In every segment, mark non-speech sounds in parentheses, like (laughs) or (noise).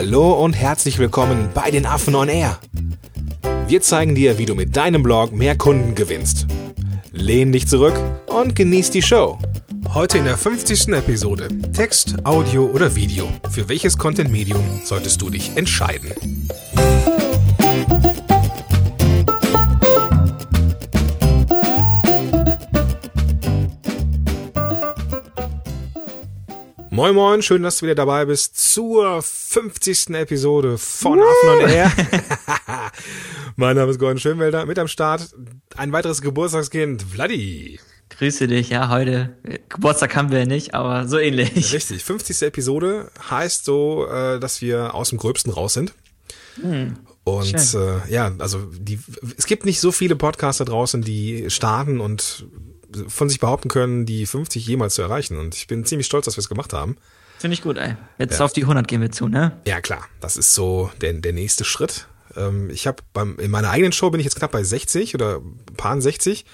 Hallo und herzlich willkommen bei den Affen on Air. Wir zeigen dir, wie du mit deinem Blog mehr Kunden gewinnst. Lehn dich zurück und genieß die Show. Heute in der 50. Episode Text, Audio oder Video. Für welches Content-Medium solltest du dich entscheiden? Moin Moin, schön, dass du wieder dabei bist zur 50. Episode von Affen on Air. (laughs) mein Name ist Gordon Schönwelder, mit am Start ein weiteres Geburtstagskind, Vladi. Grüße dich, ja, heute, Geburtstag haben wir nicht, aber so ähnlich. Richtig, 50. Episode heißt so, äh, dass wir aus dem Gröbsten raus sind. Hm. Und äh, ja, also die, es gibt nicht so viele Podcaster draußen, die starten und von sich behaupten können, die 50 jemals zu erreichen. Und ich bin ziemlich stolz, dass wir es gemacht haben. Finde ich gut, ey. Jetzt ja. auf die 100 gehen wir zu, ne? Ja, klar. Das ist so der, der nächste Schritt. Ähm, ich habe in meiner eigenen Show bin ich jetzt knapp bei 60 oder paar 60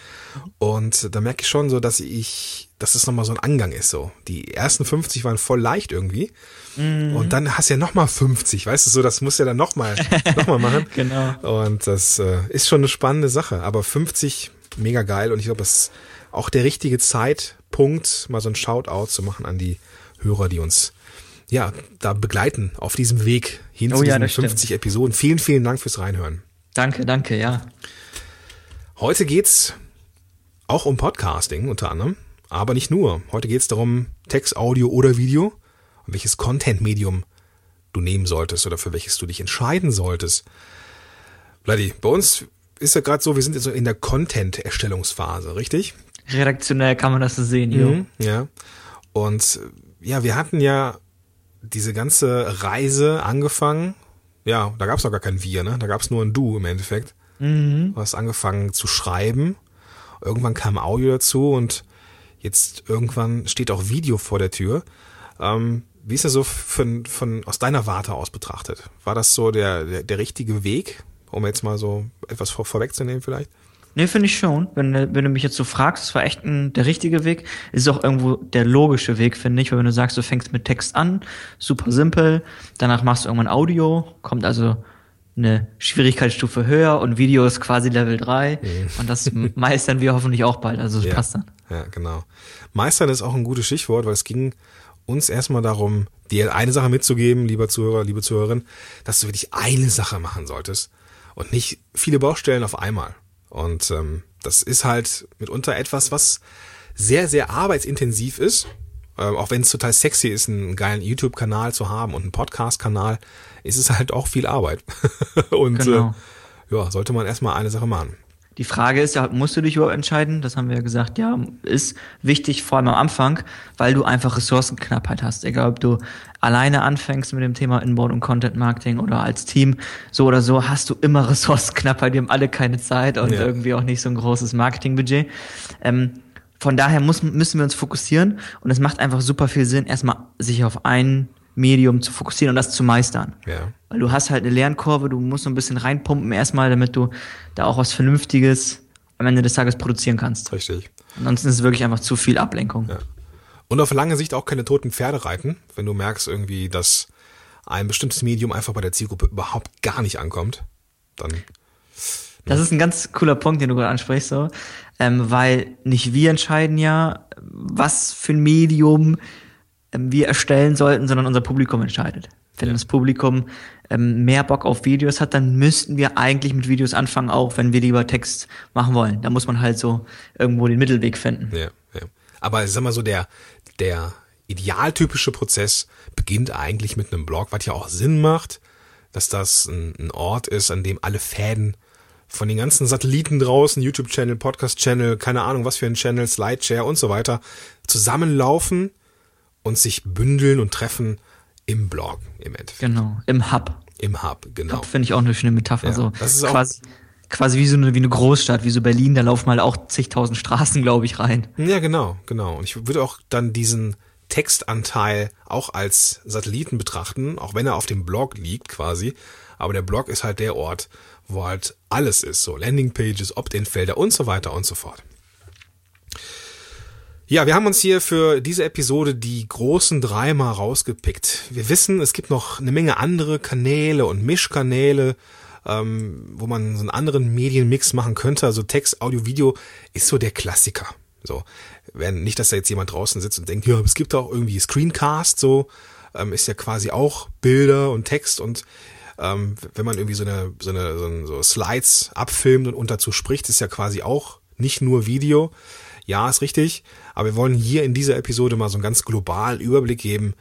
und da merke ich schon so, dass ich, dass es nochmal so ein Angang ist so. Die ersten 50 waren voll leicht irgendwie mhm. und dann hast du ja nochmal 50, weißt du so, das musst du ja dann nochmal (laughs) noch mal machen. genau. Und das äh, ist schon eine spannende Sache, aber 50 mega geil und ich glaube, das auch der richtige Zeitpunkt, mal so ein Shoutout zu machen an die Hörer, die uns ja da begleiten auf diesem Weg hin oh, zu ja, diesen 50 stimmt. Episoden. Vielen, vielen Dank fürs Reinhören. Danke, danke, ja. Heute geht's auch um Podcasting unter anderem, aber nicht nur. Heute geht's darum, Text, Audio oder Video und welches Content-Medium du nehmen solltest oder für welches du dich entscheiden solltest. Vladi, bei uns ist ja gerade so, wir sind jetzt so in der Content-Erstellungsphase, richtig? Redaktionell kann man das so sehen, jo. Mhm, ja. Und ja, wir hatten ja diese ganze Reise angefangen. Ja, da gab es noch gar kein Wir, ne? Da gab es nur ein Du im Endeffekt. Mhm. Du hast angefangen zu schreiben. Irgendwann kam Audio dazu und jetzt irgendwann steht auch Video vor der Tür. Ähm, wie ist das so von, von, aus deiner Warte aus betrachtet? War das so der, der, der richtige Weg, um jetzt mal so etwas vor, vorwegzunehmen vielleicht? Nee, finde ich schon. Wenn, wenn du mich jetzt so fragst, es war echt ein, der richtige Weg. Ist auch irgendwo der logische Weg, finde ich. Weil wenn du sagst, du fängst mit Text an, super simpel, danach machst du irgendwann Audio, kommt also eine Schwierigkeitsstufe höher und Video ist quasi Level 3 mhm. und das (laughs) meistern wir hoffentlich auch bald, also es ja, passt dann. Ja, genau. Meistern ist auch ein gutes Stichwort, weil es ging uns erstmal darum, dir eine Sache mitzugeben, lieber Zuhörer, liebe Zuhörerin, dass du wirklich eine Sache machen solltest und nicht viele Baustellen auf einmal. Und ähm, das ist halt mitunter etwas, was sehr, sehr arbeitsintensiv ist. Ähm, auch wenn es total sexy ist, einen geilen YouTube-Kanal zu haben und einen Podcast-Kanal, ist es halt auch viel Arbeit. (laughs) und genau. äh, ja, sollte man erstmal eine Sache machen. Die Frage ist ja, musst du dich überhaupt entscheiden? Das haben wir ja gesagt, ja, ist wichtig, vor allem am Anfang, weil du einfach Ressourcenknappheit hast. Egal, ob du alleine anfängst mit dem Thema Inbound und Content Marketing oder als Team, so oder so hast du immer (laughs) Ressourcenknappheit. Wir haben alle keine Zeit und ja. irgendwie auch nicht so ein großes Marketingbudget. Ähm, von daher muss, müssen wir uns fokussieren und es macht einfach super viel Sinn, erstmal sich auf einen Medium zu fokussieren und das zu meistern. Ja. Weil du hast halt eine Lernkurve, du musst so ein bisschen reinpumpen erstmal, damit du da auch was Vernünftiges am Ende des Tages produzieren kannst. Richtig. Ansonsten ist es wirklich einfach zu viel Ablenkung. Ja. Und auf lange Sicht auch keine toten Pferde reiten, wenn du merkst irgendwie, dass ein bestimmtes Medium einfach bei der Zielgruppe überhaupt gar nicht ankommt, dann. Das ist ein ganz cooler Punkt, den du gerade ansprichst, so. Ähm, weil nicht wir entscheiden ja, was für ein Medium wir erstellen sollten, sondern unser Publikum entscheidet. Wenn ja. das Publikum ähm, mehr Bock auf Videos hat, dann müssten wir eigentlich mit Videos anfangen, auch wenn wir lieber Text machen wollen. Da muss man halt so irgendwo den Mittelweg finden. Ja, ja. Aber sag mal so, der, der idealtypische Prozess beginnt eigentlich mit einem Blog, was ja auch Sinn macht, dass das ein, ein Ort ist, an dem alle Fäden von den ganzen Satelliten draußen, YouTube-Channel, Podcast-Channel, keine Ahnung, was für ein Channel, Slideshare und so weiter, zusammenlaufen und sich bündeln und treffen im Blog im Endeffekt. Genau, im Hub. Im Hub, genau. Hub finde ich auch eine schöne Metapher. Ja, so das ist quasi, quasi wie so eine, wie eine Großstadt, wie so Berlin, da laufen mal auch zigtausend Straßen, glaube ich, rein. Ja, genau, genau. Und ich würde auch dann diesen Textanteil auch als Satelliten betrachten, auch wenn er auf dem Blog liegt quasi. Aber der Blog ist halt der Ort, wo halt alles ist, so Landingpages, Opt-in-Felder und so weiter und so fort. Ja, wir haben uns hier für diese Episode die großen drei mal rausgepickt. Wir wissen, es gibt noch eine Menge andere Kanäle und Mischkanäle, ähm, wo man so einen anderen Medienmix machen könnte. Also Text, Audio, Video ist so der Klassiker. So, wenn nicht, dass da jetzt jemand draußen sitzt und denkt, ja, es gibt auch irgendwie Screencast, so ähm, ist ja quasi auch Bilder und Text und ähm, wenn man irgendwie so eine, so eine so, so Slides abfilmt und, und dazu spricht, ist ja quasi auch nicht nur Video. Ja, ist richtig. Aber wir wollen hier in dieser Episode mal so einen ganz globalen Überblick geben,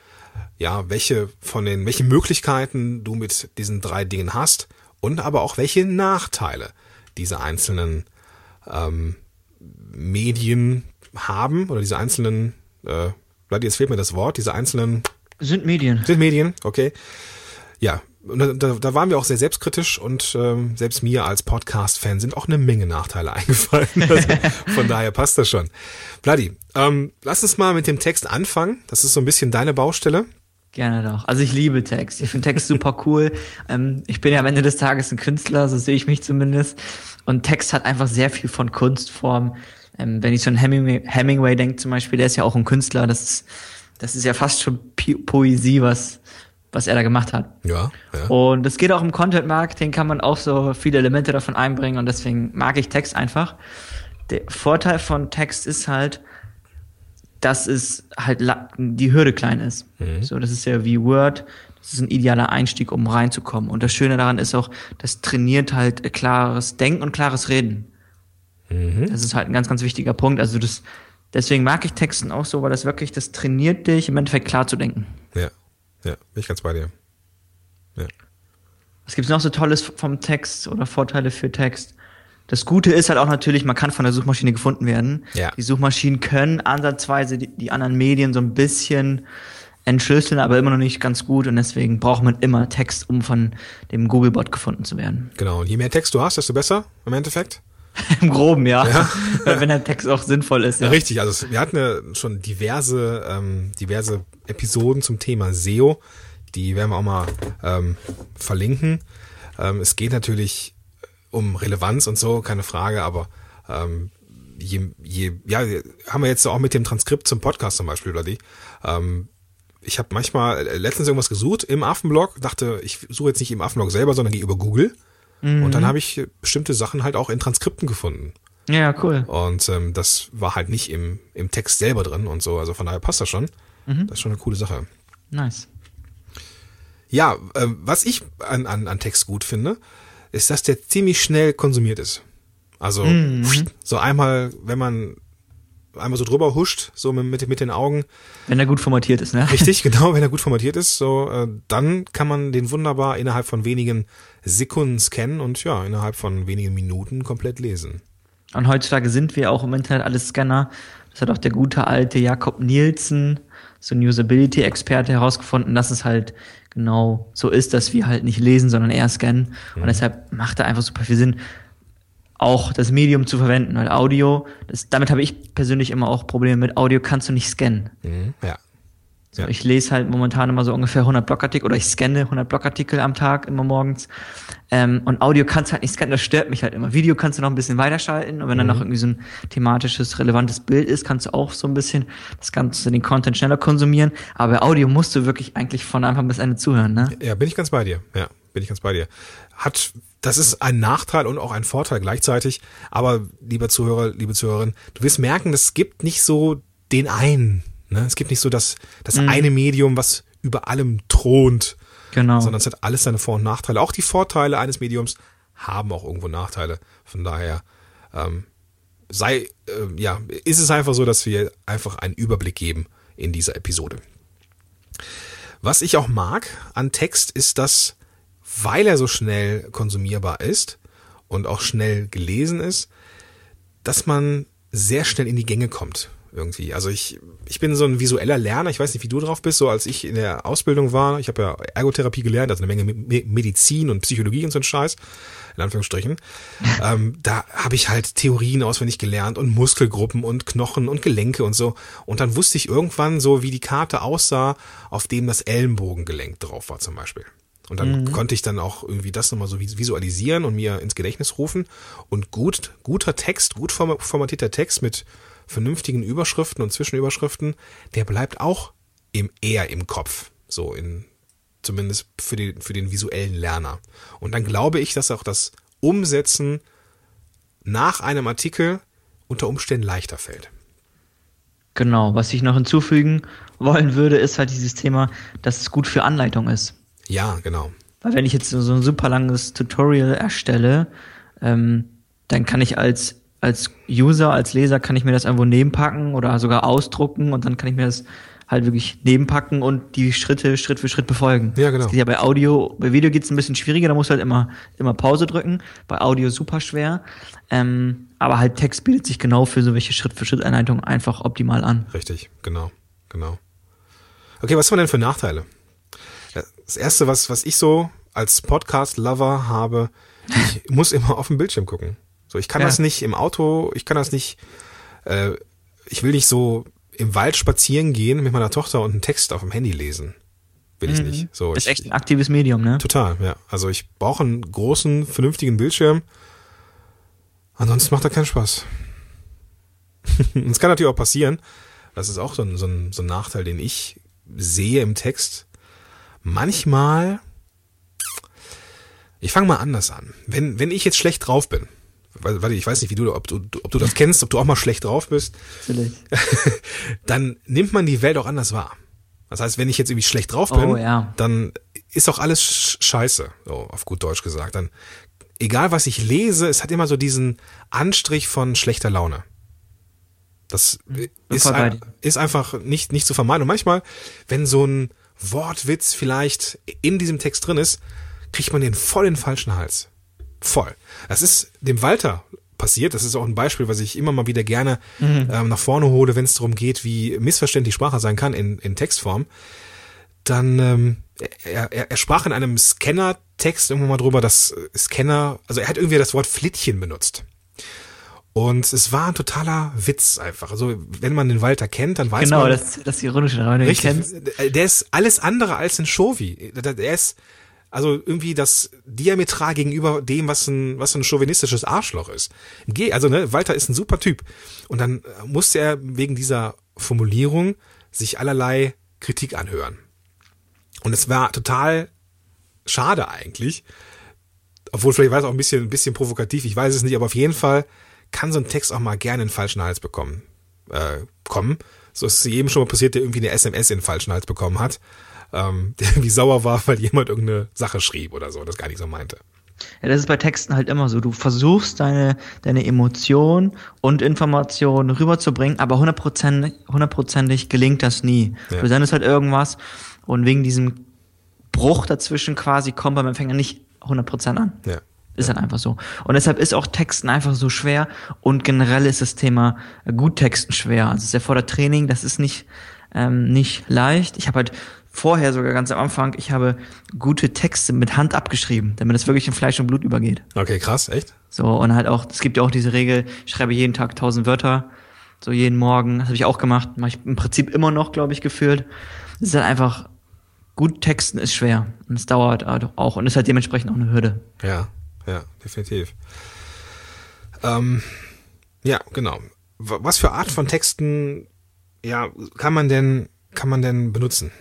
ja, welche von den, welche Möglichkeiten du mit diesen drei Dingen hast und aber auch welche Nachteile diese einzelnen ähm, Medien haben oder diese einzelnen, äh, jetzt fehlt mir das Wort, diese einzelnen sind Medien. Sind Medien, okay. Ja, da, da waren wir auch sehr selbstkritisch und ähm, selbst mir als Podcast-Fan sind auch eine Menge Nachteile (laughs) eingefallen. Also von daher passt das schon. Vladi, ähm, lass uns mal mit dem Text anfangen. Das ist so ein bisschen deine Baustelle. Gerne doch. Also ich liebe Text. Ich finde Text super cool. ähm, ich bin ja am Ende des Tages ein Künstler, so sehe ich mich zumindest. Und Text hat einfach sehr viel von Kunstform. Ähm, wenn ich so an Hemingway, Hemingway denke zum Beispiel, der ist ja auch ein Künstler. Das ist, das ist ja fast schon Poesie, was was er da gemacht hat. Ja, ja. Und es geht auch im Content Marketing, kann man auch so viele Elemente davon einbringen und deswegen mag ich Text einfach. Der Vorteil von Text ist halt, dass es halt die Hürde klein ist. Mhm. So, das ist ja wie Word. Das ist ein idealer Einstieg, um reinzukommen. Und das Schöne daran ist auch, das trainiert halt klares Denken und klares Reden. Mhm. Das ist halt ein ganz, ganz wichtiger Punkt. Also das, deswegen mag ich Texten auch so, weil das wirklich, das trainiert dich, im Endeffekt klar zu denken. Ja. Ja, bin ich ganz bei dir. Ja. Was gibt's noch so Tolles vom Text oder Vorteile für Text? Das Gute ist halt auch natürlich, man kann von der Suchmaschine gefunden werden. Ja. Die Suchmaschinen können ansatzweise die, die anderen Medien so ein bisschen entschlüsseln, aber immer noch nicht ganz gut und deswegen braucht man immer Text, um von dem Googlebot gefunden zu werden. Genau, und je mehr Text du hast, desto besser im Endeffekt. (laughs) Im Groben, ja. ja. (laughs) Wenn der Text auch sinnvoll ist. Ja. Richtig, also wir hatten ja schon diverse, ähm, diverse Episoden zum Thema SEO. Die werden wir auch mal ähm, verlinken. Ähm, es geht natürlich um Relevanz und so, keine Frage, aber ähm, je, je, ja, haben wir jetzt auch mit dem Transkript zum Podcast zum Beispiel, Bloody. Ähm, ich habe manchmal letztens irgendwas gesucht im Affenblog, dachte, ich suche jetzt nicht im Affenblog selber, sondern gehe über Google Mhm. Und dann habe ich bestimmte Sachen halt auch in Transkripten gefunden. Ja, cool. Und ähm, das war halt nicht im, im Text selber drin und so. Also von daher passt das schon. Mhm. Das ist schon eine coole Sache. Nice. Ja, äh, was ich an, an, an Text gut finde, ist, dass der ziemlich schnell konsumiert ist. Also mhm. so einmal, wenn man einmal so drüber huscht, so mit, mit den Augen. Wenn er gut formatiert ist, ne? Richtig, (laughs) genau, wenn er gut formatiert ist, so äh, dann kann man den wunderbar innerhalb von wenigen Sekunden scannen und ja, innerhalb von wenigen Minuten komplett lesen. Und heutzutage sind wir auch im Internet alles Scanner. Das hat auch der gute alte Jakob Nielsen, so ein Usability-Experte, herausgefunden, dass es halt genau so ist, dass wir halt nicht lesen, sondern eher scannen. Mhm. Und deshalb macht er einfach super viel Sinn auch das Medium zu verwenden, weil Audio, das, damit habe ich persönlich immer auch Probleme mit Audio kannst du nicht scannen. Mhm, ja. So, ja. Ich lese halt momentan immer so ungefähr 100 Blogartikel oder ich scanne 100 Blogartikel am Tag immer morgens. Ähm, und Audio kannst du halt nicht scannen, das stört mich halt immer. Video kannst du noch ein bisschen weiterschalten und wenn mhm. dann noch irgendwie so ein thematisches, relevantes Bild ist, kannst du auch so ein bisschen das Ganze, den Content schneller konsumieren. Aber Audio musst du wirklich eigentlich von Anfang bis Ende zuhören, ne? Ja, bin ich ganz bei dir. Ja, bin ich ganz bei dir. Hat das ist ein Nachteil und auch ein Vorteil gleichzeitig. Aber lieber Zuhörer, liebe Zuhörerin, du wirst merken, es gibt nicht so den einen. Ne? Es gibt nicht so das, das mhm. eine Medium, was über allem thront. Genau. Sondern es hat alles seine Vor- und Nachteile. Auch die Vorteile eines Mediums haben auch irgendwo Nachteile. Von daher ähm, sei, äh, ja, ist es einfach so, dass wir einfach einen Überblick geben in dieser Episode. Was ich auch mag an Text ist, dass weil er so schnell konsumierbar ist und auch schnell gelesen ist, dass man sehr schnell in die Gänge kommt irgendwie. Also ich, ich bin so ein visueller Lerner, ich weiß nicht, wie du drauf bist, so als ich in der Ausbildung war, ich habe ja Ergotherapie gelernt, also eine Menge Medizin und Psychologie und so ein Scheiß, in Anführungsstrichen. (laughs) ähm, da habe ich halt Theorien auswendig gelernt und Muskelgruppen und Knochen und Gelenke und so. Und dann wusste ich irgendwann so, wie die Karte aussah, auf dem das Ellenbogengelenk drauf war zum Beispiel. Und dann mhm. konnte ich dann auch irgendwie das nochmal so visualisieren und mir ins Gedächtnis rufen. Und gut, guter Text, gut formatierter Text mit vernünftigen Überschriften und Zwischenüberschriften, der bleibt auch im, eher im Kopf. So in, zumindest für den, für den visuellen Lerner. Und dann glaube ich, dass auch das Umsetzen nach einem Artikel unter Umständen leichter fällt. Genau, was ich noch hinzufügen wollen würde, ist halt dieses Thema, dass es gut für Anleitung ist. Ja, genau. Weil wenn ich jetzt so ein super langes Tutorial erstelle, ähm, dann kann ich als, als User, als Leser, kann ich mir das irgendwo nebenpacken oder sogar ausdrucken und dann kann ich mir das halt wirklich nebenpacken und die Schritte Schritt für Schritt befolgen. Ja, genau. Das geht ja bei Audio, bei Video geht's ein bisschen schwieriger, da musst du halt immer, immer Pause drücken. Bei Audio super schwer. Ähm, aber halt Text bietet sich genau für so welche Schritt für Schritt Einleitungen einfach optimal an. Richtig, genau, genau. Okay, was haben wir denn für Nachteile? Das erste, was, was ich so als Podcast-Lover habe, ich (laughs) muss immer auf den Bildschirm gucken. So, ich kann ja. das nicht im Auto, ich kann das nicht, äh, ich will nicht so im Wald spazieren gehen mit meiner Tochter und einen Text auf dem Handy lesen. Will ich mhm. nicht. So, ist ich, echt ein aktives Medium, ne? Total, ja. Also ich brauche einen großen, vernünftigen Bildschirm. Ansonsten macht er keinen Spaß. (laughs) Es kann natürlich auch passieren. Das ist auch so ein, so, ein, so ein Nachteil, den ich sehe im Text. Manchmal, ich fange mal anders an. Wenn, wenn ich jetzt schlecht drauf bin, weil, ich weiß nicht, wie du, ob du, ob du das kennst, ob du auch mal schlecht drauf bist. Vielleicht. (laughs) dann nimmt man die Welt auch anders wahr. Das heißt, wenn ich jetzt irgendwie schlecht drauf bin, oh, ja. dann ist doch alles scheiße, so auf gut Deutsch gesagt. Dann, egal was ich lese, es hat immer so diesen Anstrich von schlechter Laune. Das ist, ein, ist einfach nicht, nicht zu vermeiden. Und manchmal, wenn so ein Wortwitz vielleicht in diesem Text drin ist, kriegt man den voll in den falschen Hals. Voll. Das ist dem Walter passiert. Das ist auch ein Beispiel, was ich immer mal wieder gerne mhm. ähm, nach vorne hole, wenn es darum geht, wie missverständlich Sprache sein kann in, in Textform. Dann ähm, er, er, er sprach in einem Scanner-Text irgendwann mal drüber, dass Scanner, also er hat irgendwie das Wort Flittchen benutzt. Und es war ein totaler Witz einfach. Also wenn man den Walter kennt, dann weiß genau, man. Genau, das, das Ironische daran, wenn du kennst. Der ist alles andere als ein Shovi. Der ist also irgendwie das diametral gegenüber dem, was ein, was ein chauvinistisches Arschloch ist. Also, ne, Walter ist ein super Typ. Und dann musste er wegen dieser Formulierung sich allerlei Kritik anhören. Und es war total schade eigentlich. Obwohl vielleicht war es auch ein bisschen, ein bisschen provokativ, ich weiß es nicht, aber auf jeden Fall kann so ein Text auch mal gerne in den falschen Hals bekommen, äh, kommen. So ist es jedem schon mal passiert, der irgendwie eine SMS in den falschen Hals bekommen hat ähm, (laughs) der irgendwie sauer war, weil jemand irgendeine Sache schrieb oder so, das gar nicht so meinte. Ja, das ist bei Texten halt immer so. Du versuchst deine, deine Emotion und Information rüberzubringen, aber hundertprozentig, hundertprozentig gelingt das nie. Ja. Du sendest halt irgendwas und wegen diesem Bruch dazwischen quasi kommt beim Empfänger nicht 100% an. Ja. Ist halt einfach so. Und deshalb ist auch Texten einfach so schwer und generell ist das Thema Guttexten schwer. Also es ist ja vor der Training, das ist nicht, ähm, nicht leicht. Ich habe halt vorher sogar ganz am Anfang, ich habe gute Texte mit Hand abgeschrieben, damit es wirklich in Fleisch und Blut übergeht. Okay, krass, echt? So, und halt auch, es gibt ja auch diese Regel, ich schreibe jeden Tag tausend Wörter, so jeden Morgen, das habe ich auch gemacht, mache ich im Prinzip immer noch, glaube ich, gefühlt. Es ist halt einfach, gut texten ist schwer und es dauert auch und ist halt dementsprechend auch eine Hürde. Ja, ja, definitiv. Ähm, ja, genau. Was für Art von Texten, ja, kann man denn, kann man denn benutzen?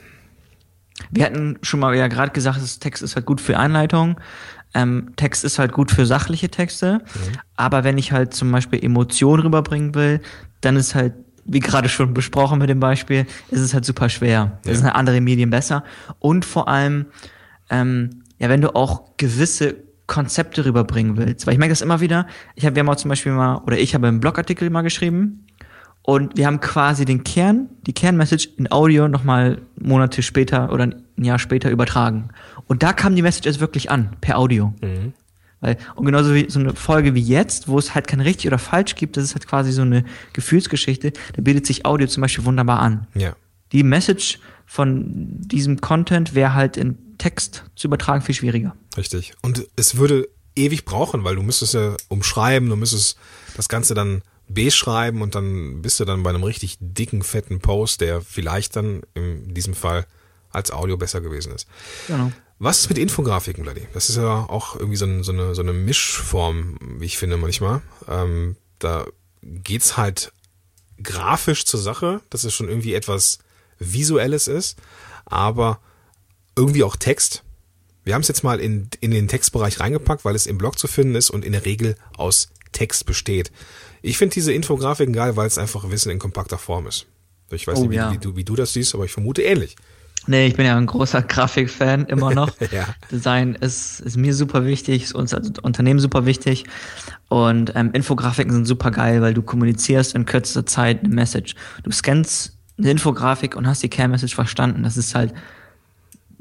Wir hatten schon mal ja gerade gesagt, das Text ist halt gut für Einleitung. Ähm, Text ist halt gut für sachliche Texte. Mhm. Aber wenn ich halt zum Beispiel Emotionen rüberbringen will, dann ist halt, wie gerade schon besprochen mit dem Beispiel, ist es halt super schwer. Ja. Das sind halt andere Medien besser. Und vor allem, ähm, ja, wenn du auch gewisse Konzepte rüberbringen willst. Weil ich merke das immer wieder. Ich habe, wir haben auch zum Beispiel mal, oder ich habe einen Blogartikel mal geschrieben und wir haben quasi den Kern, die Kernmessage in Audio nochmal Monate später oder ein Jahr später übertragen. Und da kam die Message jetzt wirklich an, per Audio. Mhm. Weil, und genauso wie so eine Folge wie jetzt, wo es halt kein richtig oder falsch gibt, das ist halt quasi so eine Gefühlsgeschichte, da bietet sich Audio zum Beispiel wunderbar an. Ja. Die Message von diesem Content wäre halt in Text zu übertragen viel schwieriger. Richtig. Und es würde ewig brauchen, weil du müsstest ja umschreiben, du müsstest das Ganze dann beschreiben und dann bist du dann bei einem richtig dicken, fetten Post, der vielleicht dann in diesem Fall als Audio besser gewesen ist. Genau. Was ist mit Infografiken, Bloody? Das ist ja auch irgendwie so, ein, so, eine, so eine Mischform, wie ich finde manchmal. Ähm, da geht's halt grafisch zur Sache, dass es schon irgendwie etwas Visuelles ist, aber irgendwie auch Text. Wir haben es jetzt mal in, in den Textbereich reingepackt, weil es im Blog zu finden ist und in der Regel aus Text besteht. Ich finde diese Infografiken geil, weil es einfach Wissen in kompakter Form ist. Ich weiß Oh, nicht, wie, ja. wie, du, wie du das siehst, aber ich vermute ähnlich. Nee, ich bin ja ein großer (laughs) Grafikfan immer noch. (laughs) Ja. Design ist, ist mir super wichtig, ist uns als Unternehmen super wichtig. Und ähm, Infografiken sind super geil, weil du kommunizierst in kürzester Zeit eine Message. Du scannst eine Infografik und hast die Care-Message verstanden. Das ist halt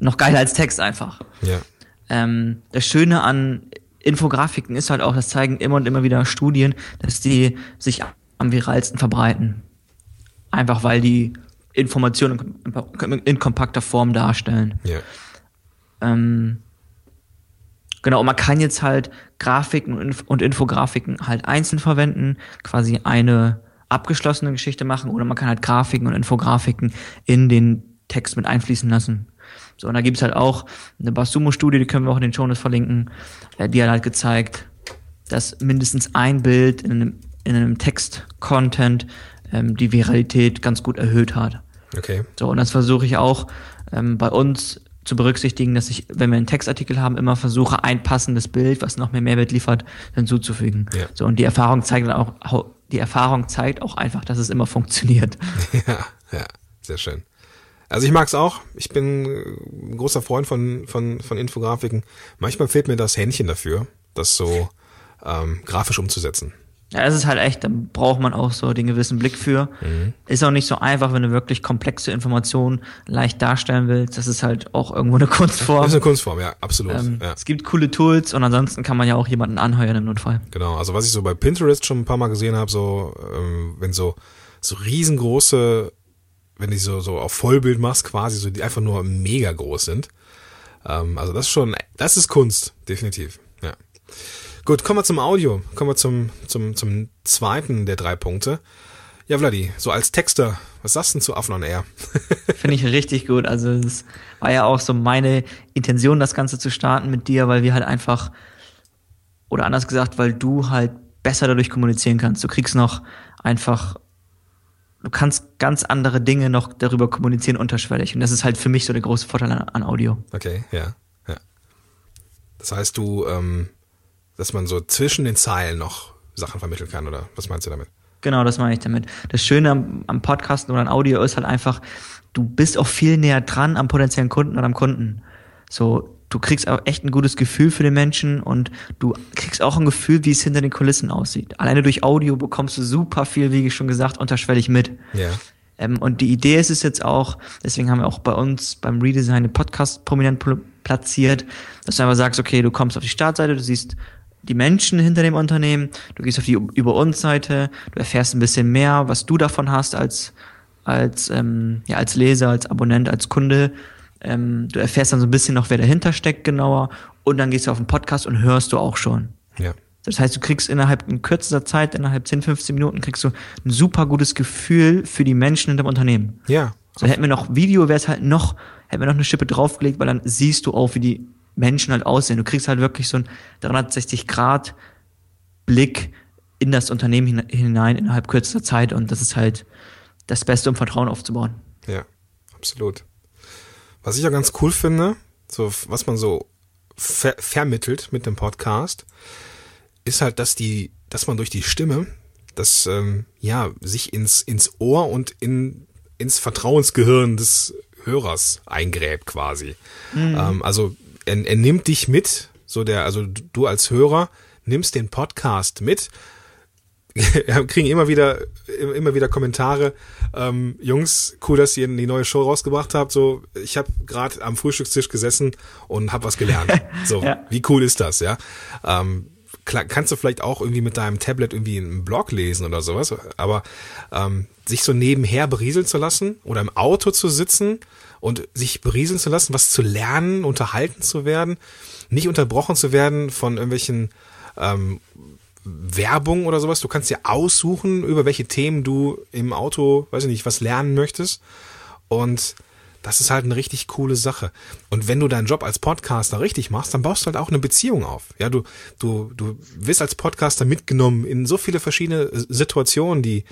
noch geiler als Text einfach. Ja. Ähm, das Schöne an Infografiken ist halt auch, das zeigen immer und immer wieder Studien, dass die sich am viralsten verbreiten. Einfach weil die Informationen in, kompakter Form darstellen. Ja. Ähm, genau, und man kann jetzt halt Grafiken und, Inf und Infografiken halt einzeln verwenden, quasi eine abgeschlossene Geschichte machen, oder man kann halt Grafiken und Infografiken in den Text mit einfließen lassen. So, und da gibt's halt auch eine Basumo-Studie, die können wir auch in den Shownotes verlinken, äh, die hat halt gezeigt, dass mindestens ein Bild in einem, in einem Text-Content ähm, die Viralität ganz gut erhöht hat. Okay. So, und das versuche ich auch ähm, bei uns zu berücksichtigen, dass ich, wenn wir einen Textartikel haben, immer versuche, ein passendes Bild, was noch mehr Mehrwert liefert, hinzuzufügen. Ja. So, und die Erfahrung zeigt dann auch, die Erfahrung zeigt auch einfach, dass es immer funktioniert. (laughs) Ja, ja, sehr schön. Also ich mag's auch. Ich bin äh, ein großer Freund von, von, von Infografiken. Manchmal fehlt mir das Händchen dafür, das so ähm, grafisch umzusetzen. Ja, es ist halt echt, da braucht man auch so den gewissen Blick für. Ist auch nicht so einfach, wenn du wirklich komplexe Informationen leicht darstellen willst. Das ist halt auch irgendwo eine Das Kunstform. ist eine Kunstform, ja, absolut. Ähm, ja. Es gibt coole Tools und ansonsten kann man ja auch jemanden anheuern im Notfall. Genau, also was ich so bei Pinterest schon ein paar Mal gesehen habe, so ähm, wenn so so riesengroße, wenn die so so auf Vollbild machst, quasi so die einfach nur mega groß sind. Ähm, also das ist schon, das ist Kunst, definitiv. Ja. Gut, kommen wir zum Audio. Kommen wir zum zum zum zweiten der drei Punkte. Ja, Vladi, so als Texter, was sagst du denn zu on Air? (laughs) Finde ich richtig gut. Also es war ja auch so meine Intention, das Ganze zu starten mit dir, weil wir halt einfach, oder anders gesagt, weil du halt besser dadurch kommunizieren kannst. Du kriegst noch einfach, du kannst ganz andere Dinge noch darüber kommunizieren unterschwellig. Und das ist halt für mich so der große Vorteil an, an Audio. Okay, ja, ja. Das heißt, du, ähm, dass man so zwischen den Zeilen noch Sachen vermitteln kann, oder was meinst du damit? Genau, das meine ich damit. Das Schöne am, am Podcasten oder an Audio ist halt einfach, du bist auch viel näher dran am potenziellen Kunden oder am Kunden. So, du kriegst auch echt ein gutes Gefühl für den Menschen und du kriegst auch ein Gefühl, wie es hinter den Kulissen aussieht. Alleine durch Audio bekommst du super viel, wie schon gesagt, unterschwellig mit. Ja. Ähm, und die Idee ist es jetzt auch, deswegen haben wir auch bei uns beim Redesign den Podcast prominent pl- platziert, dass du einfach sagst, okay, du kommst auf die Startseite, du siehst die Menschen hinter dem Unternehmen, du gehst auf die Über uns Seite, du erfährst ein bisschen mehr, was du davon hast als als ähm, ja als Leser, als Abonnent, als Kunde. Ähm, du erfährst dann so ein bisschen noch, wer dahinter steckt genauer und dann gehst du auf den Podcast und hörst du auch schon. Ja. Das heißt, du kriegst innerhalb in kürzester Zeit, innerhalb 10, 15 Minuten, kriegst du ein super gutes Gefühl für die Menschen hinter dem Unternehmen. Ja. So hätten wir noch Video, wäre es halt noch, hätten wir noch eine Schippe draufgelegt, weil dann siehst du auch, wie die Menschen halt aussehen. Du kriegst halt wirklich so einen 360 Grad Blick in das Unternehmen hin- hinein innerhalb kürzester Zeit und das ist halt das Beste, um Vertrauen aufzubauen. Ja, absolut. Was ich ja ganz cool finde, so was man so ver vermittelt mit dem Podcast, ist halt, dass die, dass man durch die Stimme, das ähm, ja sich ins ins Ohr und in ins Vertrauensgehirn des Hörers eingräbt quasi. Ähm, also er, er nimmt dich mit, so der, also du als Hörer nimmst den Podcast mit (laughs) kriegen immer wieder immer wieder Kommentare. Ähm, Jungs, cool, dass ihr die neue Show rausgebracht habt. So, ich habe gerade am Frühstückstisch gesessen und habe was gelernt. (laughs) So, Ja. wie cool ist das, ja? Ähm, klar, kannst du vielleicht auch irgendwie mit deinem Tablet irgendwie einen Blog lesen oder sowas, aber ähm, sich so nebenher berieseln zu lassen oder im Auto zu sitzen und sich berieseln zu lassen, was zu lernen, unterhalten zu werden, nicht unterbrochen zu werden von irgendwelchen ähm, Werbung oder sowas. Du kannst dir aussuchen, über welche Themen du im Auto, weiß ich nicht, was lernen möchtest. Und Das ist halt eine richtig coole Sache. Und wenn du deinen Job als Podcaster richtig machst, dann baust du halt auch eine Beziehung auf. Ja, du, du, du wirst als Podcaster mitgenommen in so viele verschiedene Situationen, die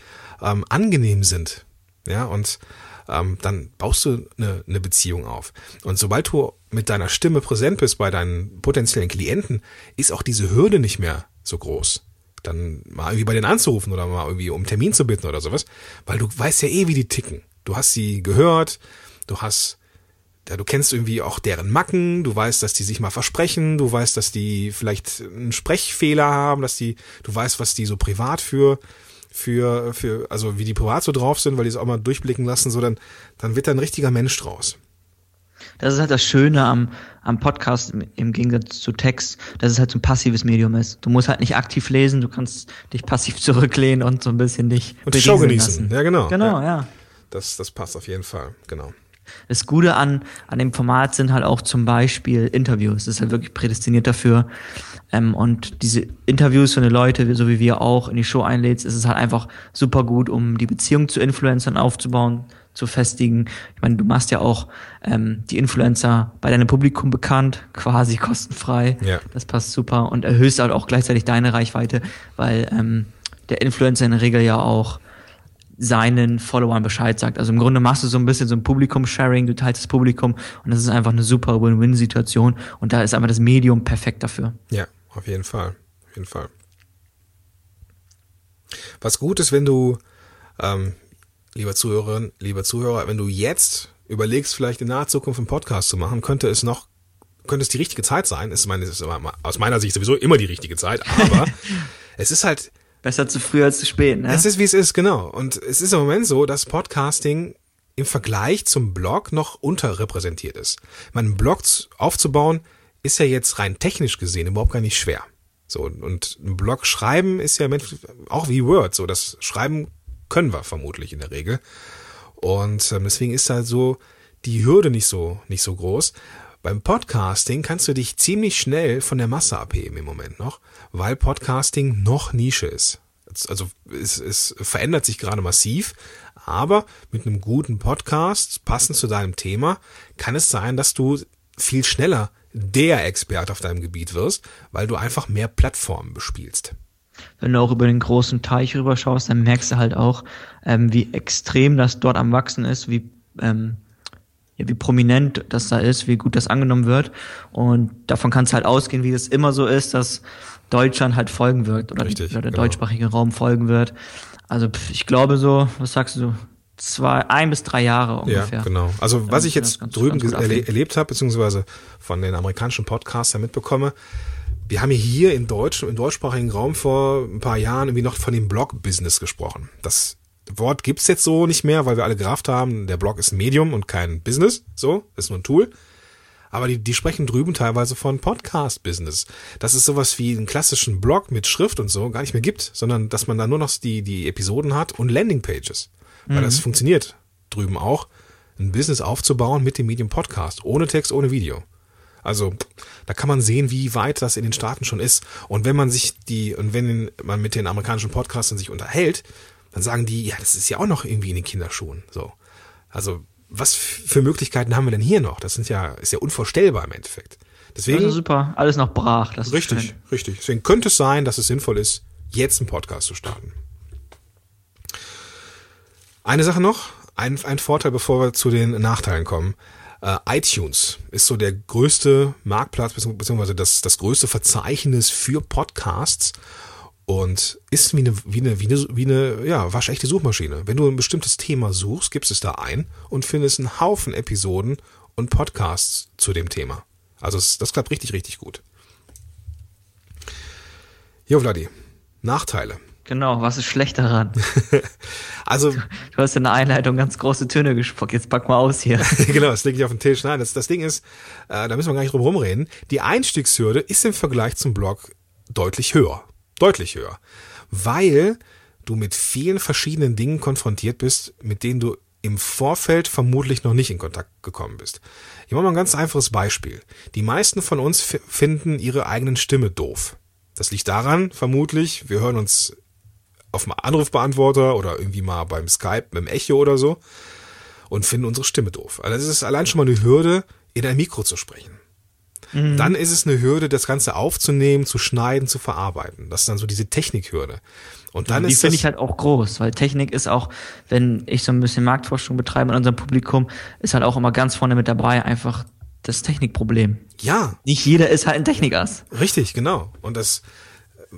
ähm, angenehm sind. Ja, und ähm, dann baust du eine, eine Beziehung auf. Und sobald du mit deiner Stimme präsent bist bei deinen potenziellen Klienten, ist auch diese Hürde nicht mehr so groß. Dann mal irgendwie bei denen anzurufen oder mal irgendwie um Termin zu bitten oder sowas, weil du weißt ja eh, wie die ticken. Du hast sie gehört, du hast ja, du kennst irgendwie auch deren Macken, du weißt, dass die sich mal versprechen, du weißt, dass die vielleicht einen Sprechfehler haben, dass die, du weißt, was die so privat für für, für, also wie die privat so drauf sind, weil die es auch mal durchblicken lassen, so dann, dann wird da ein richtiger Mensch draus. Das ist halt das Schöne am, am Podcast im Gegensatz zu Text, dass es halt so ein passives Medium ist. Du musst halt nicht aktiv lesen, du kannst dich passiv (laughs) zurücklehnen und so ein bisschen dich und die Show genießen. Lassen. Ja, genau. Genau, ja. ja. Das, das passt auf jeden Fall, genau. Das Gute an, an dem Format sind halt auch zum Beispiel Interviews. Das ist halt wirklich prädestiniert dafür, ähm, und diese Interviews von den Leute, so wie wir auch, in die Show einlädst, ist es halt einfach super gut, um die Beziehung zu Influencern aufzubauen, zu festigen. Ich meine, du machst ja auch ähm, die Influencer bei deinem Publikum bekannt, quasi (laughs) kostenfrei. Ja. Das passt super und erhöhst halt auch gleichzeitig deine Reichweite, weil ähm, der Influencer in der Regel ja auch seinen Followern Bescheid sagt. Also im Grunde machst du so ein bisschen so ein Publikum-Sharing, du teilst das Publikum und das ist einfach eine super Win-Win-Situation und da ist einfach das Medium perfekt dafür. Ja, auf jeden Fall. Auf jeden Fall. Was gut ist, wenn du, ähm, lieber Zuhörerin, lieber Zuhörer, wenn du jetzt überlegst, vielleicht in naher Zukunft einen Podcast zu machen, könnte es noch, könnte es die richtige Zeit sein. Es ist, meine, ist aus meiner Sicht sowieso immer die richtige Zeit, aber (laughs) es ist halt. Besser zu früh als zu spät, ne? Es ist, wie es ist, genau. Und es ist im Moment so, dass Podcasting im Vergleich zum Blog noch unterrepräsentiert ist. Meinen Blog aufzubauen, ist ja jetzt rein technisch gesehen überhaupt gar nicht schwer. So, und ein Blog schreiben ist ja auch wie Word, so das Schreiben können wir vermutlich in der Regel. Und ähm, deswegen ist da so die Hürde nicht so, nicht so groß. Beim Podcasting kannst du dich ziemlich schnell von der Masse abheben im Moment noch, weil Podcasting noch Nische ist. Also es, es verändert sich gerade massiv, aber mit einem guten Podcast, passend zu deinem Thema, kann es sein, dass du viel schneller der Experte auf deinem Gebiet wirst, weil du einfach mehr Plattformen bespielst. Wenn du auch über den großen Teich rüberschaust, dann merkst du halt auch, ähm, wie extrem das dort am Wachsen ist, wie, ähm, ja, wie prominent das da ist, wie gut das angenommen wird. Und davon kannst du halt ausgehen, wie es immer so ist, dass Deutschland halt folgen wird oder, Richtig, oder der genau. deutschsprachige Raum folgen wird. Also ich glaube so, was sagst du, zwei, ein bis drei Jahre ungefähr. Ja, genau. Also was ich jetzt das ganz- drüben ganz erlebt habe, beziehungsweise von den amerikanischen Podcastern mitbekomme, wir haben hier in Deutsch, im deutschsprachigen Raum vor ein paar Jahren irgendwie noch von dem Blog-Business gesprochen. Das Wort gibt's jetzt so nicht mehr, weil wir alle gerafft haben, der Blog ist ein Medium und kein Business, so, ist nur ein Tool. Aber die, die sprechen drüben teilweise von Podcast-Business. Dass es sowas wie einen klassischen Blog mit Schrift und so gar nicht mehr gibt, sondern dass man da nur noch die, die Episoden hat und Landingpages. Weil das funktioniert drüben auch, ein Business aufzubauen mit dem Medium Podcast, ohne Text, ohne Video. Also da kann man sehen, wie weit das in den Staaten schon ist. Und wenn man sich die, und wenn man mit den amerikanischen Podcastern sich unterhält, dann sagen die, ja, das ist ja auch noch irgendwie in den Kinderschuhen. So. Also, was für Möglichkeiten haben wir denn hier noch? Das sind ja, ist ja unvorstellbar im Endeffekt. Deswegen. Also super, alles noch brach. Das Richtig, richtig. Deswegen könnte es sein, dass es sinnvoll ist, jetzt einen Podcast zu starten. Eine Sache noch, ein, ein Vorteil, bevor wir zu den Nachteilen kommen. Äh, iTunes ist so der größte Marktplatz, bezieh- beziehungsweise das, das größte Verzeichnis für Podcasts und ist wie eine, wie eine, wie eine, wie eine ja, waschechte Suchmaschine. Wenn du ein bestimmtes Thema suchst, gibst es da ein und findest einen Haufen Episoden und Podcasts zu dem Thema. Also es, das klappt richtig, richtig gut. Jo, Vladi, Nachteile. Genau, was ist schlecht daran? (laughs) Also, Du hast in der Einleitung ganz große Töne gesprochen. Jetzt pack mal aus hier. (laughs) genau, das liegt nicht auf dem Tisch. Nein, das, das Ding ist, äh, da müssen wir gar nicht drum rumreden. Die Einstiegshürde ist im Vergleich zum Blog deutlich höher. Deutlich höher. Weil du mit vielen verschiedenen Dingen konfrontiert bist, mit denen du im Vorfeld vermutlich noch nicht in Kontakt gekommen bist. Ich mache mal ein ganz einfaches Beispiel. Die meisten von uns finden ihre eigenen Stimme doof. Das liegt daran, vermutlich, wir hören uns auf dem Anrufbeantworter oder irgendwie mal beim Skype mit dem Echo oder so. und finden unsere Stimme doof. Also das ist allein schon mal eine Hürde, in ein Mikro zu sprechen. Mhm. Dann ist es eine Hürde, das Ganze aufzunehmen, zu schneiden, zu verarbeiten. Das ist dann so diese Technikhürde. Und dann die ist finde ich halt auch groß, weil Technik ist auch, wenn ich so ein bisschen Marktforschung betreibe in unserem Publikum, ist halt auch immer ganz vorne mit dabei einfach das Technikproblem. Ja. Nicht jeder ist halt ein Technikass. Richtig, genau. Und das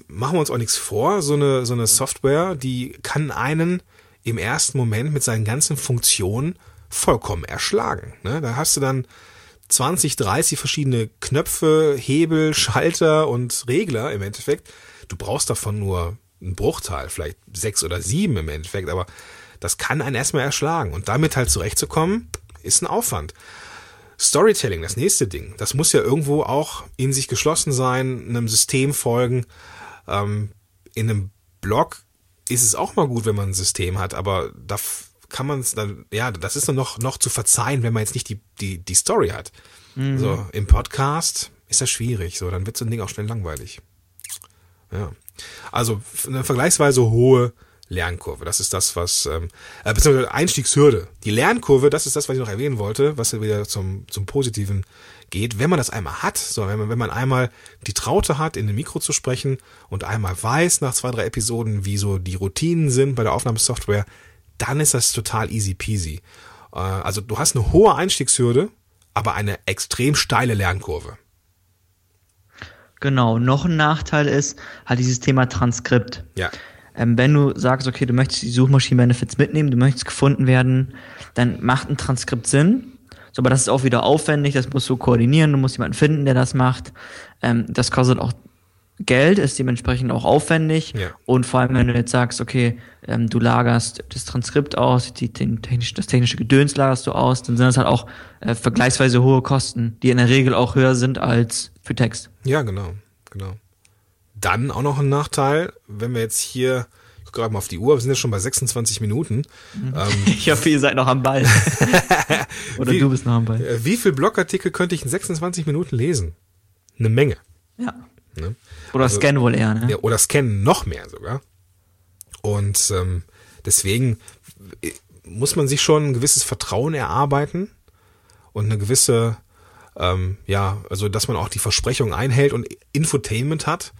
machen wir uns auch nichts vor. So eine, so eine Software, die kann einen im ersten Moment mit seinen ganzen Funktionen vollkommen erschlagen. Ne? Da hast du dann 20, 30 verschiedene Knöpfe, Hebel, Schalter und Regler im Endeffekt. Du brauchst davon nur einen Bruchteil, vielleicht sechs oder sieben im Endeffekt, aber das kann einen erstmal erschlagen. Und damit halt zurechtzukommen, ist ein Aufwand. Storytelling, das nächste Ding, das muss ja irgendwo auch in sich geschlossen sein, einem System folgen. Ähm, in einem Blog ist es auch mal gut, wenn man ein System hat, aber da kann man es dann, ja, das ist dann noch, noch zu verzeihen, wenn man jetzt nicht die, die, die Story hat. Mhm. So, im Podcast ist das schwierig, so, dann wird so ein Ding auch schnell langweilig. Ja. Also eine vergleichsweise hohe Lernkurve. Das ist das, was, ähm, äh, beziehungsweise Einstiegshürde. Die Lernkurve, das ist das, was ich noch erwähnen wollte, was wieder zum, zum Positiven geht. Wenn man das einmal hat, so, wenn man, wenn man einmal die Traute hat, in den Mikro zu sprechen und einmal weiß nach zwei, drei Episoden, wie so die Routinen sind bei der Aufnahmesoftware, dann ist das total easy peasy. Äh, also du hast eine hohe Einstiegshürde, aber eine extrem steile Lernkurve. Genau, noch ein Nachteil ist halt dieses Thema Transkript. Ja. Ähm, wenn du sagst, okay, du möchtest die Suchmaschinen-Benefits mitnehmen, du möchtest gefunden werden, dann macht ein Transkript Sinn. So, aber das ist auch wieder aufwendig, das musst du koordinieren, du musst jemanden finden, der das macht. Ähm, das kostet auch Geld, ist dementsprechend auch aufwendig. Ja. Und vor allem, wenn du jetzt sagst, okay, ähm, du lagerst das Transkript aus, die, den technisch, das technische Gedöns lagerst du aus, dann sind das halt auch äh, vergleichsweise hohe Kosten, die in der Regel auch höher sind als für Text. Ja, genau, genau. Dann auch noch ein Nachteil, wenn wir jetzt hier, gerade mal auf die Uhr, wir sind ja schon bei 26 Minuten. Mhm. Ähm, (laughs) ich hoffe, ihr seid noch am Ball. (laughs) Oder wie, du bist noch am Ball. Äh, wie viel Blogartikel könnte ich in 26 Minuten lesen? Eine Menge. Ja. Ne? Oder also, scannen wohl eher, ne? Ja, oder scannen noch mehr sogar. Und ähm, deswegen äh, muss man sich schon ein gewisses Vertrauen erarbeiten und eine gewisse, ähm, ja, also dass man auch die Versprechung einhält und Infotainment hat,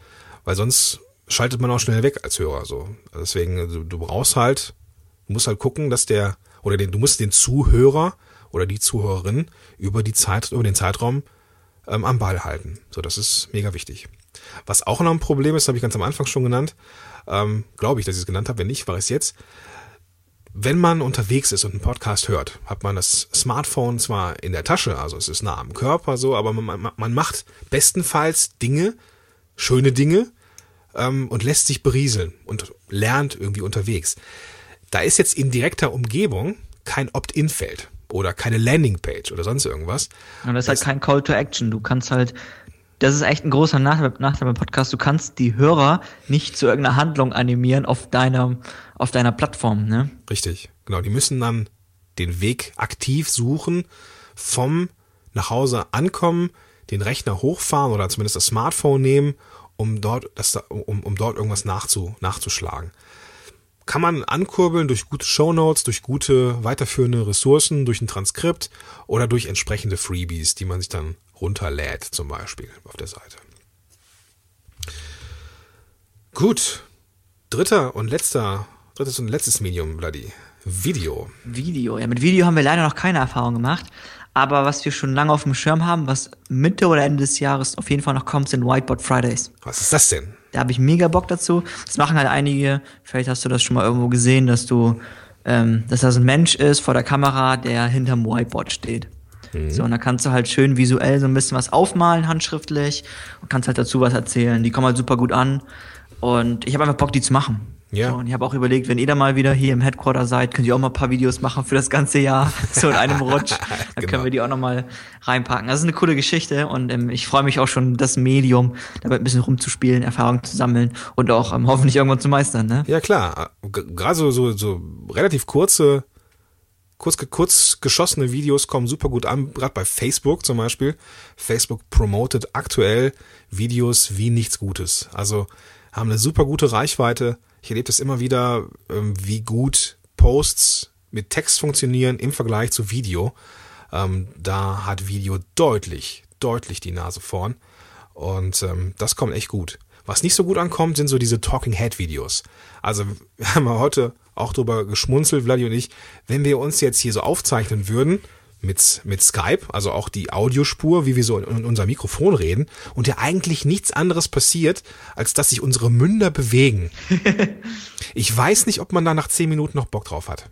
weil sonst schaltet man auch schnell weg als Hörer. So. Deswegen, also, du brauchst halt, du musst halt gucken, dass der, oder den, du musst den Zuhörer oder die Zuhörerin über die Zeit, über den Zeitraum ähm, am Ball halten. So, das ist mega wichtig. Was auch noch ein Problem ist, habe ich ganz am Anfang schon genannt, ähm, glaube ich, dass ich es genannt habe, wenn nicht, war es jetzt. Wenn man unterwegs ist und einen Podcast hört, hat man das Smartphone zwar in der Tasche, also es ist nah am Körper so, aber man, man macht bestenfalls Dinge, schöne Dinge ähm, und lässt sich berieseln und lernt irgendwie unterwegs. Da ist jetzt in direkter Umgebung kein Opt-in-Feld oder keine Landingpage oder sonst irgendwas. Und das ist halt kein Call to Action. Du kannst halt das ist echt ein großer Nachteil, Nachteil beim Podcast. Du kannst die Hörer nicht zu irgendeiner Handlung animieren auf deiner, auf deiner Plattform, ne? Richtig, genau. Die müssen dann den Weg aktiv suchen, vom nach Hause ankommen, den Rechner hochfahren oder zumindest das Smartphone nehmen, um dort, das, um, um dort irgendwas nachzu, nachzuschlagen. Kann man ankurbeln durch gute Shownotes, durch gute weiterführende Ressourcen, durch ein Transkript oder durch entsprechende Freebies, die man sich dann runterlädt, zum Beispiel auf der Seite. Gut. Dritter und letzter, drittes und letztes Medium, Bloody. Video. Video. Ja, mit Video haben wir leider noch keine Erfahrung gemacht. Aber was wir schon lange auf dem Schirm haben, was Mitte oder Ende des Jahres auf jeden Fall noch kommt, sind Whiteboard Fridays. Was ist das denn? Da habe ich mega Bock dazu. Das machen halt einige. Vielleicht hast du das schon mal irgendwo gesehen, dass du, ähm, dass das ein Mensch ist vor der Kamera, der hinterm Whiteboard steht. Mhm. So, und da kannst du halt schön visuell so ein bisschen was aufmalen, handschriftlich, und kannst halt dazu was erzählen. Die kommen halt super gut an. Und ich habe einfach Bock, die zu machen. Ja. So, und ich habe auch überlegt, wenn ihr da mal wieder hier im Headquarter seid, könnt ihr auch mal ein paar Videos machen für das ganze Jahr, (laughs) so in einem Rutsch. (laughs) Dann genau. können wir die auch noch mal reinpacken. Das ist eine coole Geschichte und ähm, ich freue mich auch schon, das Medium dabei ein bisschen rumzuspielen, Erfahrungen zu sammeln und auch ähm, hoffentlich irgendwann zu meistern. Ne? Ja klar, gerade so, so, so relativ kurze kurz, kurz geschossene Videos kommen super gut an, gerade bei Facebook zum Beispiel. Facebook promotet aktuell Videos wie nichts Gutes. Also haben eine super gute Reichweite. Ich erlebe das immer wieder, ähm, wie gut Posts mit Text funktionieren im Vergleich zu Video. Ähm, da hat Video deutlich, deutlich die Nase vorn. Und ähm, das kommt echt gut. Was nicht so gut ankommt, sind so diese Talking Head Videos. Also (laughs) wir haben heute auch drüber geschmunzelt, Vladi und ich, wenn wir uns jetzt hier so aufzeichnen würden mit, mit Skype, also auch die Audiospur, wie wir so in unser Mikrofon reden, und ja eigentlich nichts anderes passiert, als dass sich unsere Münder bewegen. (laughs) ich weiß nicht, ob man da nach zehn Minuten noch Bock drauf hat.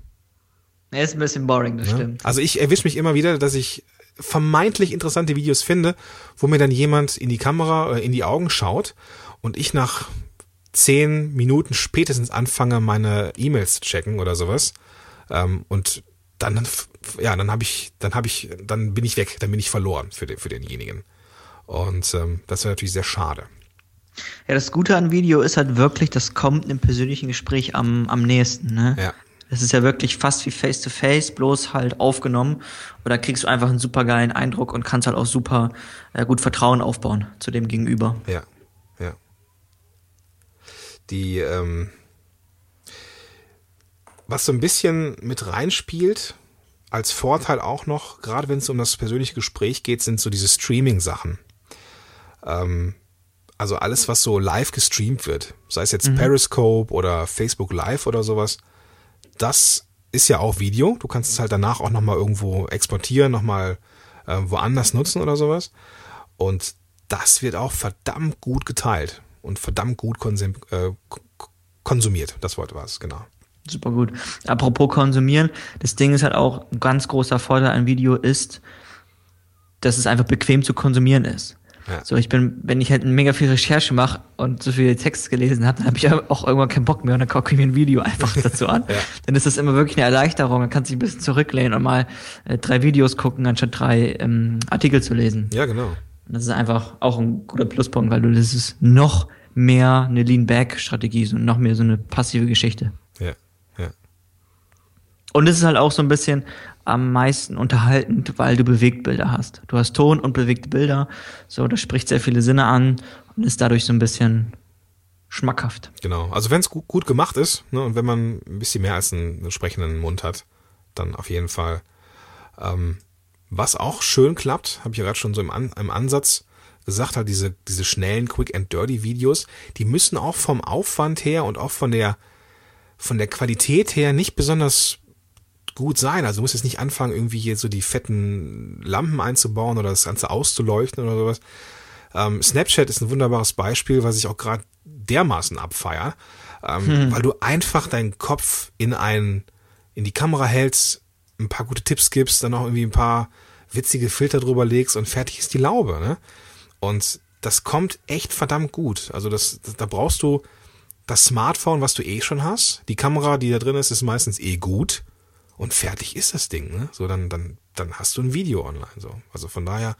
Er ist ein bisschen boring, das ja? stimmt. Also ich erwische mich immer wieder, dass ich vermeintlich interessante Videos finde, wo mir dann jemand in die Kamera oder in die Augen schaut und ich nach zehn Minuten spätestens anfange, meine E-Mails zu checken oder sowas. Ähm, und dann, ja, dann habe ich, dann habe ich, dann bin ich weg, dann bin ich verloren für, den, für denjenigen. Und ähm, das wäre natürlich sehr schade. Ja, das Gute an Video ist halt wirklich, das kommt im persönlichen Gespräch am, am nächsten. Ne? Ja. Das ist ja wirklich fast wie Face-to-Face, -face, bloß halt aufgenommen. Oder kriegst du einfach einen super geilen Eindruck und kannst halt auch super äh, gut Vertrauen aufbauen zu dem Gegenüber. Ja, ja. Die, ähm, was so ein bisschen mit reinspielt, als Vorteil auch noch, gerade wenn es um das persönliche Gespräch geht, sind so diese Streaming-Sachen. Ähm, also alles, was so live gestreamt wird, sei es jetzt mhm. Periscope oder Facebook Live oder sowas, das ist ja auch Video. Du kannst es halt danach auch nochmal irgendwo exportieren, nochmal äh, woanders nutzen oder sowas. Und das wird auch verdammt gut geteilt und verdammt gut konsum äh, konsumiert. Das Wort war es, genau. Super gut. Apropos konsumieren, das Ding ist halt auch ein ganz großer Vorteil an Video ist, dass es einfach bequem zu konsumieren ist. Ja. So, ich bin, wenn ich halt mega viel Recherche mache und so viele Texte gelesen habe, dann habe ich auch irgendwann keinen Bock mehr und dann gucke ich mir ein Video einfach (laughs) dazu an. ja. Dann ist das immer wirklich eine Erleichterung. Man kann sich ein bisschen zurücklehnen und mal äh, drei Videos gucken, anstatt drei ähm, Artikel zu lesen. Ja, genau. Und das ist einfach auch ein guter Pluspunkt, weil du das ist noch mehr eine Lean-Back-Strategie, so noch mehr so eine passive Geschichte. Ja. Und es ist halt auch so ein bisschen, am meisten unterhaltend, weil du Bewegtbilder hast. Du hast Ton und bewegte Bilder. So, das spricht sehr viele Sinne an und ist dadurch so ein bisschen schmackhaft. Genau. Also wenn es gut, gut, gemacht ist ne, und wenn man ein bisschen mehr als einen, einen sprechenden Mund hat, dann auf jeden Fall. Ähm, was auch schön klappt, habe ich ja gerade schon so im, An im Ansatz gesagt, halt diese, diese schnellen Quick and Dirty Videos, die müssen auch vom Aufwand her und auch von der von der Qualität her nicht besonders gut sein. Also du musst jetzt nicht anfangen, irgendwie hier so die fetten Lampen einzubauen oder das Ganze auszuleuchten oder sowas. Ähm, Snapchat ist ein wunderbares Beispiel, was ich auch gerade dermaßen abfeier, ähm, hm. weil du einfach deinen Kopf in ein, in die Kamera hältst, ein paar gute Tipps gibst, dann auch irgendwie ein paar witzige Filter drüber legst und fertig ist die Laube, ne? Und das kommt echt verdammt gut. Also das, das da brauchst du das Smartphone, was du eh schon hast. Die Kamera, die da drin ist, ist meistens eh gut und fertig ist das Ding. Ne? So, dann, dann, dann hast du ein Video online. So. Also von daher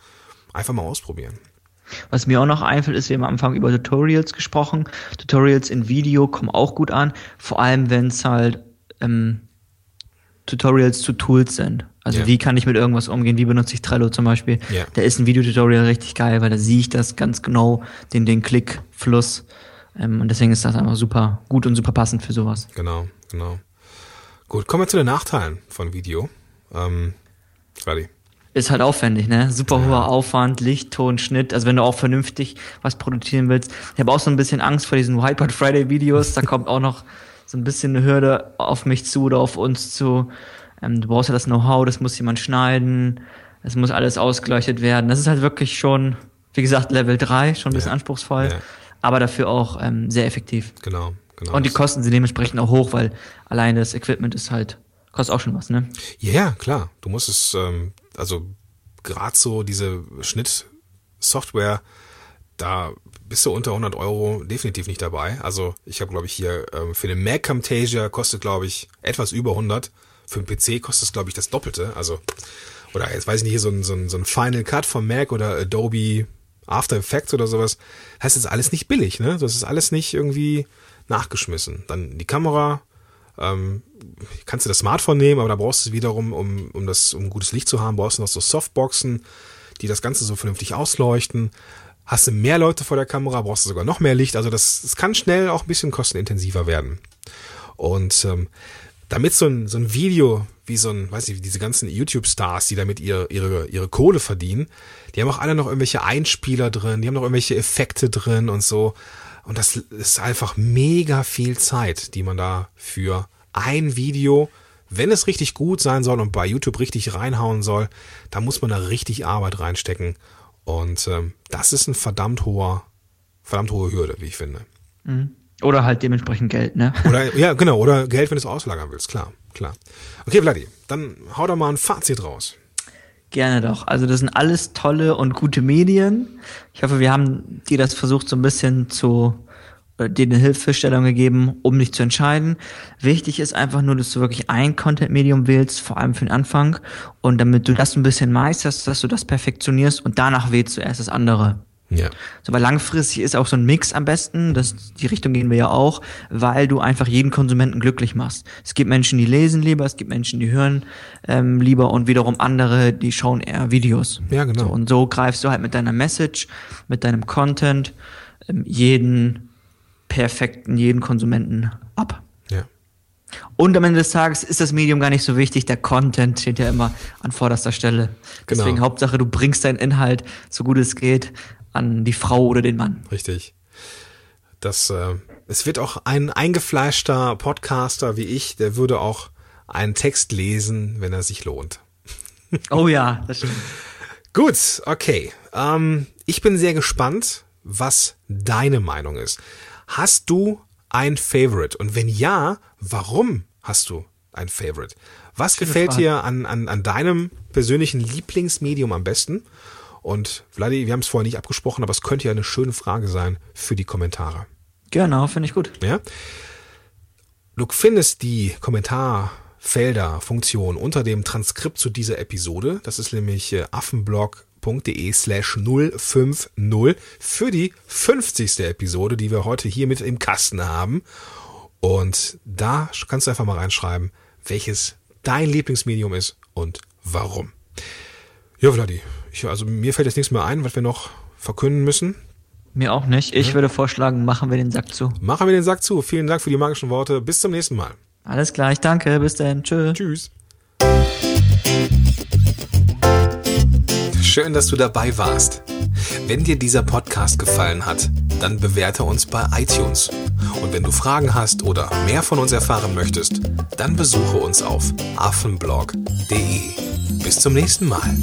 einfach mal ausprobieren. Was mir auch noch einfällt, ist, wir haben am Anfang über Tutorials gesprochen. Tutorials in Video kommen auch gut an, vor allem wenn es halt ähm, Tutorials zu Tools sind. Also ja. wie kann ich mit irgendwas umgehen, wie benutze ich Trello zum Beispiel. Ja. Da ist ein Videotutorial richtig geil, weil da sehe ich das ganz genau, den, den Klickfluss. Ähm, und deswegen ist das einfach super gut und super passend für sowas. Genau, genau. Gut, kommen wir zu den Nachteilen von Video. Ähm, Freddy. Ist halt aufwendig, ne? Super ja. hoher Aufwand, Licht, Ton, Schnitt. Also wenn du auch vernünftig was produzieren willst. Ich habe auch so ein bisschen Angst vor diesen Whiteboard Friday Videos. Da kommt auch noch so ein bisschen eine Hürde auf mich zu oder auf uns zu. Ähm, du brauchst ja das Know-how, das muss jemand schneiden. Es muss alles ausgeleuchtet werden. Das ist halt wirklich schon, wie gesagt, Level 3, schon ein bisschen ja. anspruchsvoll. Ja. Aber dafür auch ähm, sehr effektiv. Genau. Genau, und die Kosten sind dementsprechend auch hoch, weil allein das Equipment ist halt, kostet auch schon was, ne? Ja, yeah, klar. Du musst es, ähm, also gerade so diese Schnittsoftware, da bist du unter 100 Euro definitiv nicht dabei. Also ich habe, glaube ich, hier ähm, für den Mac Camtasia kostet, glaube ich, etwas über 100. Für den PC kostet es, glaube ich, das Doppelte. Also, oder jetzt weiß ich nicht, hier so ein, so ein, so ein Final Cut vom Mac oder Adobe After Effects oder sowas. Das ist alles nicht billig, ne? Das ist alles nicht irgendwie nachgeschmissen. Dann die Kamera, ähm, kannst du das Smartphone nehmen, aber da brauchst du wiederum, um, um das, um gutes Licht zu haben, brauchst du noch so Softboxen, die das Ganze so vernünftig ausleuchten. Hast du mehr Leute vor der Kamera, brauchst du sogar noch mehr Licht. Also das, das kann schnell auch ein bisschen kostenintensiver werden. Und ähm, damit so ein, so ein Video wie so ein, weiß ich, diese ganzen YouTube-Stars, die damit ihre, ihre, ihre Kohle verdienen, die haben auch alle noch irgendwelche Einspieler drin, die haben noch irgendwelche Effekte drin und so. Und das ist einfach mega viel Zeit, die man da für ein Video, wenn es richtig gut sein soll und bei YouTube richtig reinhauen soll, da muss man da richtig Arbeit reinstecken. Und ähm, das ist ein verdammt hoher, verdammt hohe Hürde, wie ich finde. Mhm. Oder halt dementsprechend Geld, ne? (laughs) Oder, ja, genau, oder Geld, wenn du es auslagern willst, klar, klar. Okay, Vladi, dann hau doch mal ein Fazit raus. Gerne doch. Also das sind alles tolle und gute Medien. Ich hoffe, wir haben dir das versucht so ein bisschen zu äh, dir eine Hilfestellung gegeben, um dich zu entscheiden. Wichtig ist einfach nur, dass du wirklich ein Content-Medium wählst, vor allem für den Anfang. Und damit du das ein bisschen meisterst, dass du das perfektionierst und danach wählst du erst das andere. Ja. So, weil langfristig ist auch so ein Mix am besten, das, die Richtung gehen wir ja auch, weil du einfach jeden Konsumenten glücklich machst. Es gibt Menschen, die lesen lieber, es gibt Menschen, die hören ähm, lieber und wiederum andere, die schauen eher Videos. Ja, genau. So, und so greifst du halt mit deiner Message, mit deinem Content ähm, jeden perfekten, jeden Konsumenten ab. Ja. Und am Ende des Tages ist das Medium gar nicht so wichtig. Der Content steht ja immer an vorderster Stelle. Genau. Deswegen Hauptsache, du bringst deinen Inhalt so gut es geht an die Frau oder den Mann. Richtig. Das, äh, es wird auch ein eingefleischter Podcaster wie ich, der würde auch einen Text lesen, wenn er sich lohnt. (laughs) Oh ja, das stimmt. Gut, okay. Ähm, ich bin sehr gespannt, was deine Meinung ist. Hast du ein Favorite? Und wenn ja, warum hast du ein Favorite? Was Schöne gefällt Frage. dir an, an, an deinem persönlichen Lieblingsmedium am besten? Und Vladi, wir haben es vorher nicht abgesprochen, aber es könnte ja eine schöne Frage sein für die Kommentare. Genau, finde ich gut. Ja? Du findest die Kommentarfelder, Funktion unter dem Transkript zu dieser Episode. Das ist nämlich äh, affenblog.de slash 050 für die 50. Episode, die wir heute hier mit im Kasten haben. Und da kannst du einfach mal reinschreiben, welches dein Lieblingsmedium ist und warum. Ja, Vladi, ich, also mir fällt jetzt nichts mehr ein, was wir noch verkünden müssen. Mir auch nicht. Ich würde vorschlagen, machen wir den Sack zu. Machen wir den Sack zu. Vielen Dank für die magischen Worte. Bis zum nächsten Mal. Alles klar, ich danke. Bis dann. Tschö. Tschüss. Schön, dass du dabei warst. Wenn dir dieser Podcast gefallen hat, dann bewerte uns bei iTunes. Und wenn du Fragen hast oder mehr von uns erfahren möchtest, dann besuche uns auf affenblog.de. Bis zum nächsten Mal.